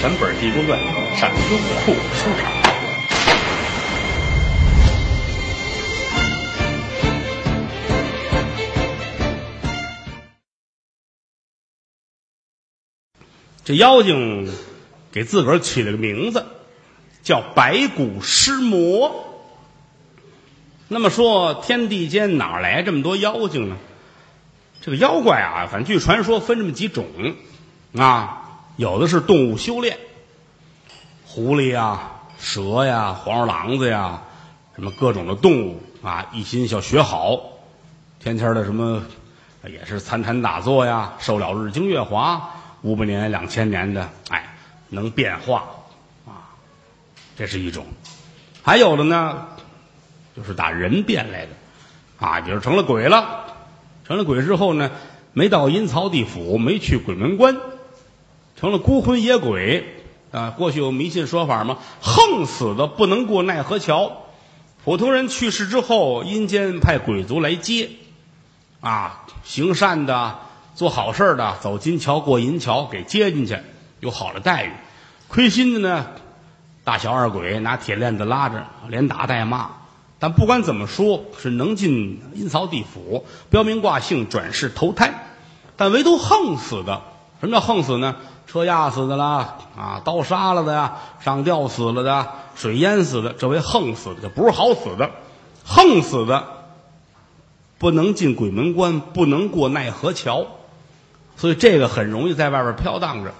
全本《地宫传》上优酷收场。这妖精给自个儿起了个名字，叫白骨尸魔。那么说，天地间哪来这么多妖精呢？这个妖怪啊，反正据传说分这么几种啊，有的是动物修炼，狐狸呀、蛇呀、黄鼠狼子呀，什么各种的动物啊，一心想学好，天天的什么也是参禅打坐呀，受了日精月华，五百年、两千年的，哎，能变化啊，这是一种。还有的呢，就是打人变来的啊，比如成了鬼了。成了鬼之后呢，没到阴曹地府，没去鬼门关，成了孤魂野鬼啊。过去有迷信说法吗？横死的不能过奈何桥，普通人去世之后，阴间派鬼族来接啊，行善的、做好事的，走金桥过银桥，给接进去，有好的待遇。亏心的呢，大小二鬼拿铁链子拉着，连打带骂。但不管怎么说，是能进阴曹地府，标名挂姓，转世投胎。但唯独横死的，什么叫横死呢？车压死的啦，啊，刀杀了的呀，上吊死了的，水淹死的，这为横死的，这不是好死的。横死的不能进鬼门关，不能过奈何桥，所以这个很容易在外边飘荡着，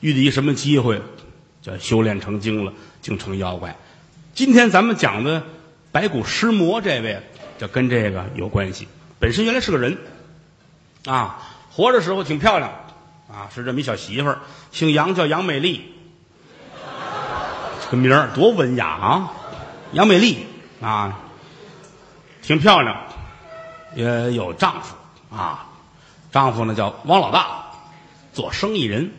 遇到一什么机会，就修炼成精了，竟成妖怪。今天咱们讲的。白骨尸魔这位就跟这个有关系。本身原来是个人，啊，活着时候挺漂亮，啊，是这么一小媳妇儿，姓杨，叫杨美丽，这名儿多文雅啊，杨美丽啊，挺漂亮，也有丈夫啊，丈夫呢叫王老大，做生意人，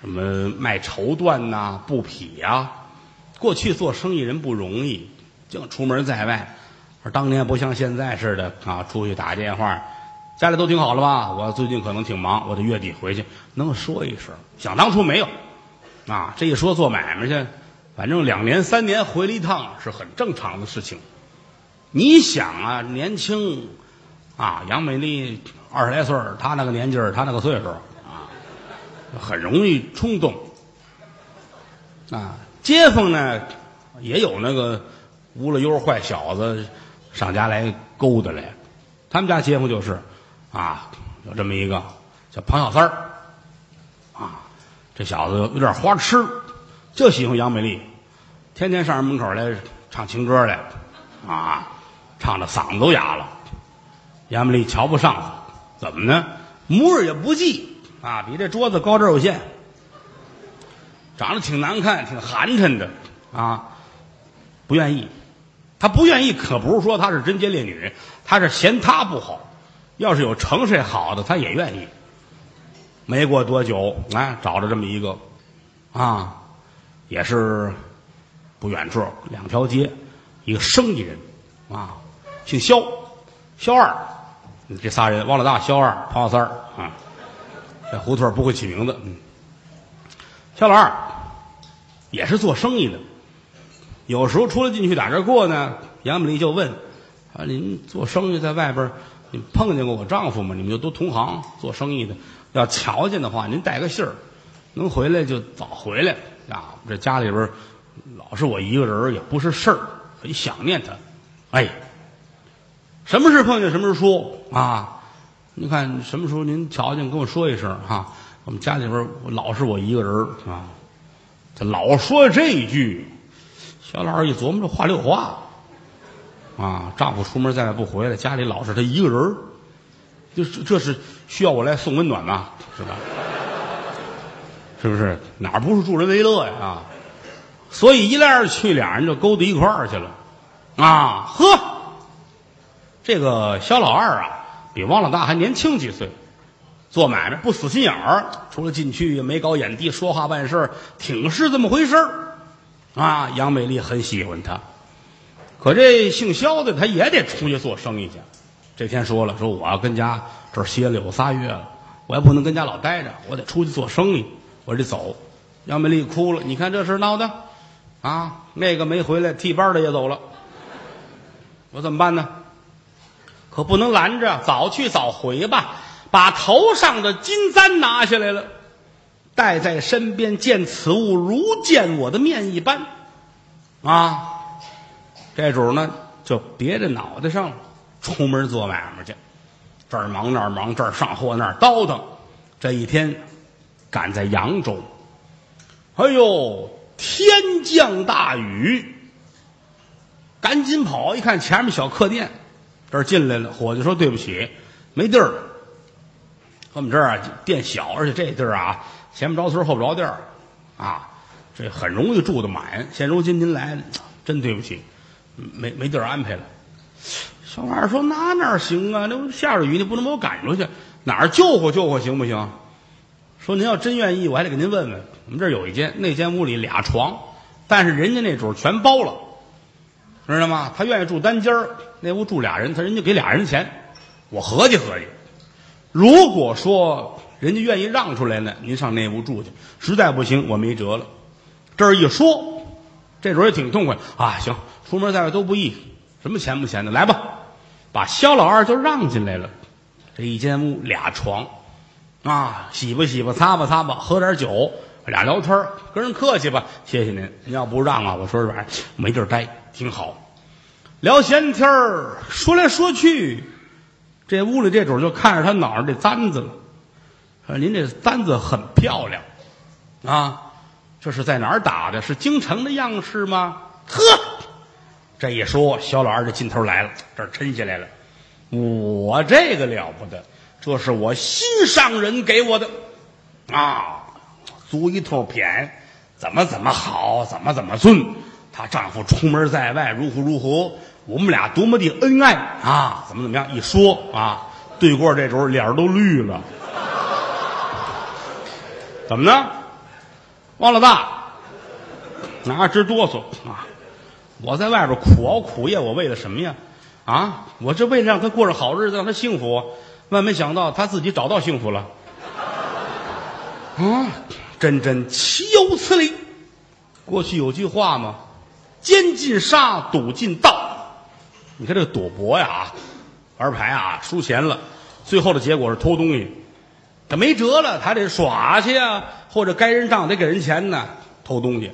什么卖绸缎呐、布匹呀，过去做生意人不容易。净出门在外，而当年不像现在似的啊，出去打电话，家里都挺好了吧？我最近可能挺忙，我得月底回去，能说一声。想当初没有，啊，这一说做买卖去，反正两年三年回来一趟是很正常的事情。你想啊，年轻啊，杨美丽二十来岁她那个年纪她那个岁数啊，很容易冲动。啊，街坊呢也有那个。无了忧坏小子上家来勾搭来，他们家街坊就是，啊，有这么一个叫庞小三儿，啊，这小子有点花痴，就喜欢杨美丽，天天上人门口来唱情歌来，啊，唱的嗓子都哑了。杨美丽瞧不上他，怎么呢？模样也不济，啊，比这桌子高这有限，长得挺难看，挺寒碜的，啊，不愿意。他不愿意，可不是说他是贞洁烈女，他是嫌他不好。要是有成谁好的，他也愿意。没过多久，哎，找着这么一个，啊，也是不远处两条街，一个生意人，啊，姓肖，肖二，这仨人，王老大、肖二、庞老三儿啊，这胡同不会起名字。嗯，肖老二也是做生意的。有时候出来进去打这过呢，杨美丽就问：“啊，您做生意在外边，你碰见过我丈夫吗？你们就都同行做生意的，要瞧见的话，您带个信儿，能回来就早回来啊。这家里边老是我一个人，也不是事儿，很想念他。哎，什么事碰见什么时说啊？你看什么时候您瞧见跟我说一声哈。我们家里边老是我一个人啊，他老说这一句。”小老二一琢磨，这话里有话，啊，丈夫出门在外不回来，家里老是他一个人就这是需要我来送温暖呐，是吧？是不是？哪不是助人为乐呀？啊，所以一来二去，俩人就勾搭一块儿去了，啊，呵，这个小老二啊，比王老大还年轻几岁，做买卖不死心眼儿，除了进去也没搞眼低，说话办事挺是这么回事儿。啊，杨美丽很喜欢他，可这姓肖的他也得出去做生意去。这天说了，说我要跟家这歇了有仨月了，我也不能跟家老待着，我得出去做生意，我得走。杨美丽哭了，你看这事闹的，啊，那个没回来，替班的也走了，我怎么办呢？可不能拦着，早去早回吧，把头上的金簪拿下来了，带在身边，见此物如见我的面一般，啊，这主呢就别着脑袋上，出门做买卖去，这儿忙那儿忙，这儿上货那儿倒腾，这一天赶在扬州。哎呦，天降大雨，赶紧跑！一看前面小客店，这儿进来了。伙计说：“对不起，没地儿。我们这儿啊店小，而且这地儿啊前不着村后不着店儿啊，这很容易住得满。现如今您来了，真对不起，没没地儿安排了。”小玩意儿说：“那哪行啊？那下着雨，你不能把我赶出去，哪儿救活救活行不行？”说您要真愿意，我还得给您问问。我们这儿有一间，那间屋里俩床，但是人家那主全包了，知道吗？他愿意住单间儿，那屋住俩人，他人家给俩人钱。我合计合计，如果说人家愿意让出来呢，您上那屋住去；实在不行，我没辙了。这儿一说，这主也挺痛快啊。行，出门在外都不易，什么钱不钱的，来吧，把肖老二就让进来了。这一间屋俩床。啊，洗吧洗吧，擦吧擦吧，喝点酒，俩聊天跟人客气吧。谢谢您，您要不让啊，我说实话没地儿待，挺好。聊闲天儿，说来说去，这屋里这主就看着他脑上这簪子了。说您这簪子很漂亮啊，这是在哪儿打的？是京城的样式吗？呵，这一说，小老二的劲头来了，这儿抻下来了。我这个了不得。这是我心上人给我的，啊，足一通谝，怎么怎么好，怎么怎么尊。她丈夫出门在外，如何如何，我们俩多么的恩爱啊！怎么怎么样？一说啊，对过这主脸都绿了。怎么呢？王老大，哪直哆嗦啊？我在外边苦熬苦夜，我为了什么呀？啊，我这为了让他过上好日子，让他幸福。万没想到他自己找到幸福了，啊，真真岂有此理！过去有句话嘛，“奸进杀，赌进盗”。你看这个赌博呀，玩牌啊，输钱了，最后的结果是偷东西。他没辙了，他得耍去啊，或者该人账得给人钱呢。偷东西，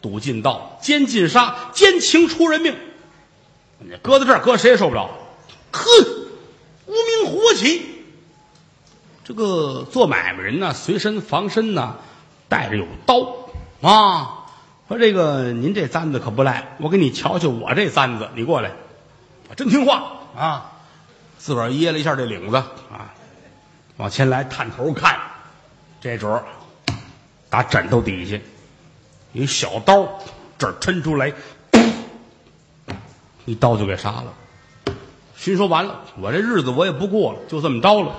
赌进盗，奸进杀，奸情出人命。你搁在这儿，搁谁也受不了。哼。无名火起，这个做买卖人呢，随身防身呢，带着有刀啊。说这个您这簪子可不赖，我给你瞧瞧我这簪子，你过来，我真听话啊。自个儿掖了一下这领子啊，往前来探头看，这主儿打枕头底下一小刀，这儿抻出来，一刀就给杀了。心说完了，我这日子我也不过了，就这么着了，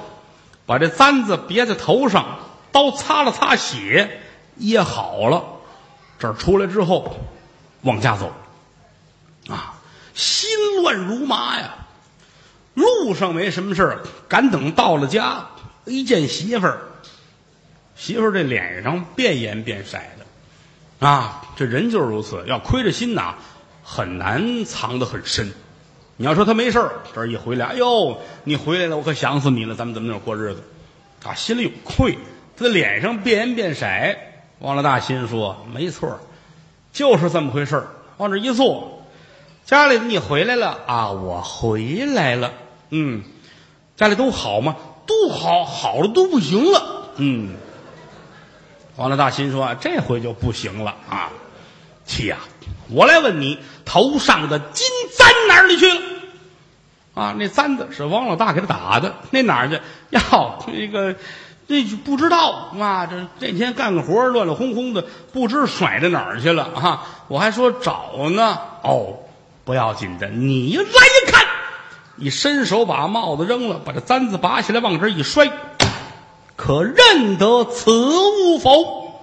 把这簪子别在头上，刀擦了擦血，掖好了，这儿出来之后，往家走，啊，心乱如麻呀。路上没什么事儿，赶等到了家，一见媳妇儿，媳妇儿这脸上变颜变色的，啊，这人就是如此，要亏着心呐，很难藏得很深。你要说他没事儿这一回来，哎呦，你回来了，我可想死你了。咱们怎么怎么过日子？他心里有愧，他的脸上变颜变色。王老大心说：没错就是这么回事往这一坐，家里你回来了啊？我回来了。嗯，家里都好吗？都好，好了都不行了。嗯，王老大心说：这回就不行了啊！妻呀，我来问你，头上的金簪哪里去了？啊，那簪子是王老大给他打的，那哪儿去？哟，那个，那不知道啊。这这天干个活乱乱哄哄的，不知甩到哪儿去了啊！我还说找呢。哦，不要紧的，你来一看，一伸手把帽子扔了，把这簪子拔下来，往这一摔，可认得此物否？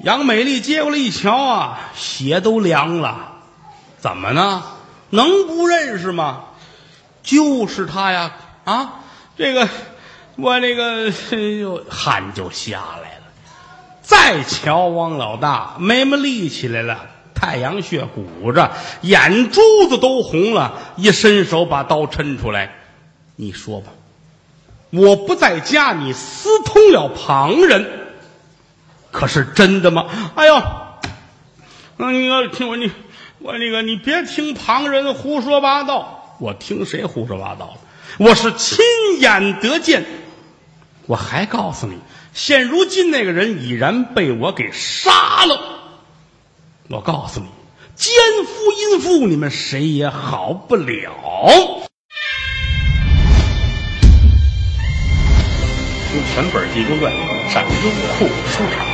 杨美丽接过来一瞧啊，血都凉了，怎么呢？能不认识吗？就是他呀！啊，这个我那个汗就下来了。再瞧王老大，眉毛立起来了，太阳穴鼓着，眼珠子都红了，一伸手把刀抻出来。你说吧，我不在家，你私通了旁人，可是真的吗？哎呦，那你要听我你我那个，你别听旁人胡说八道，我听谁胡说八道了？我是亲眼得见。我还告诉你，现如今那个人已然被我给杀了。我告诉你，奸夫淫妇，你们谁也好不了。听全本《济公传》，上优酷出场。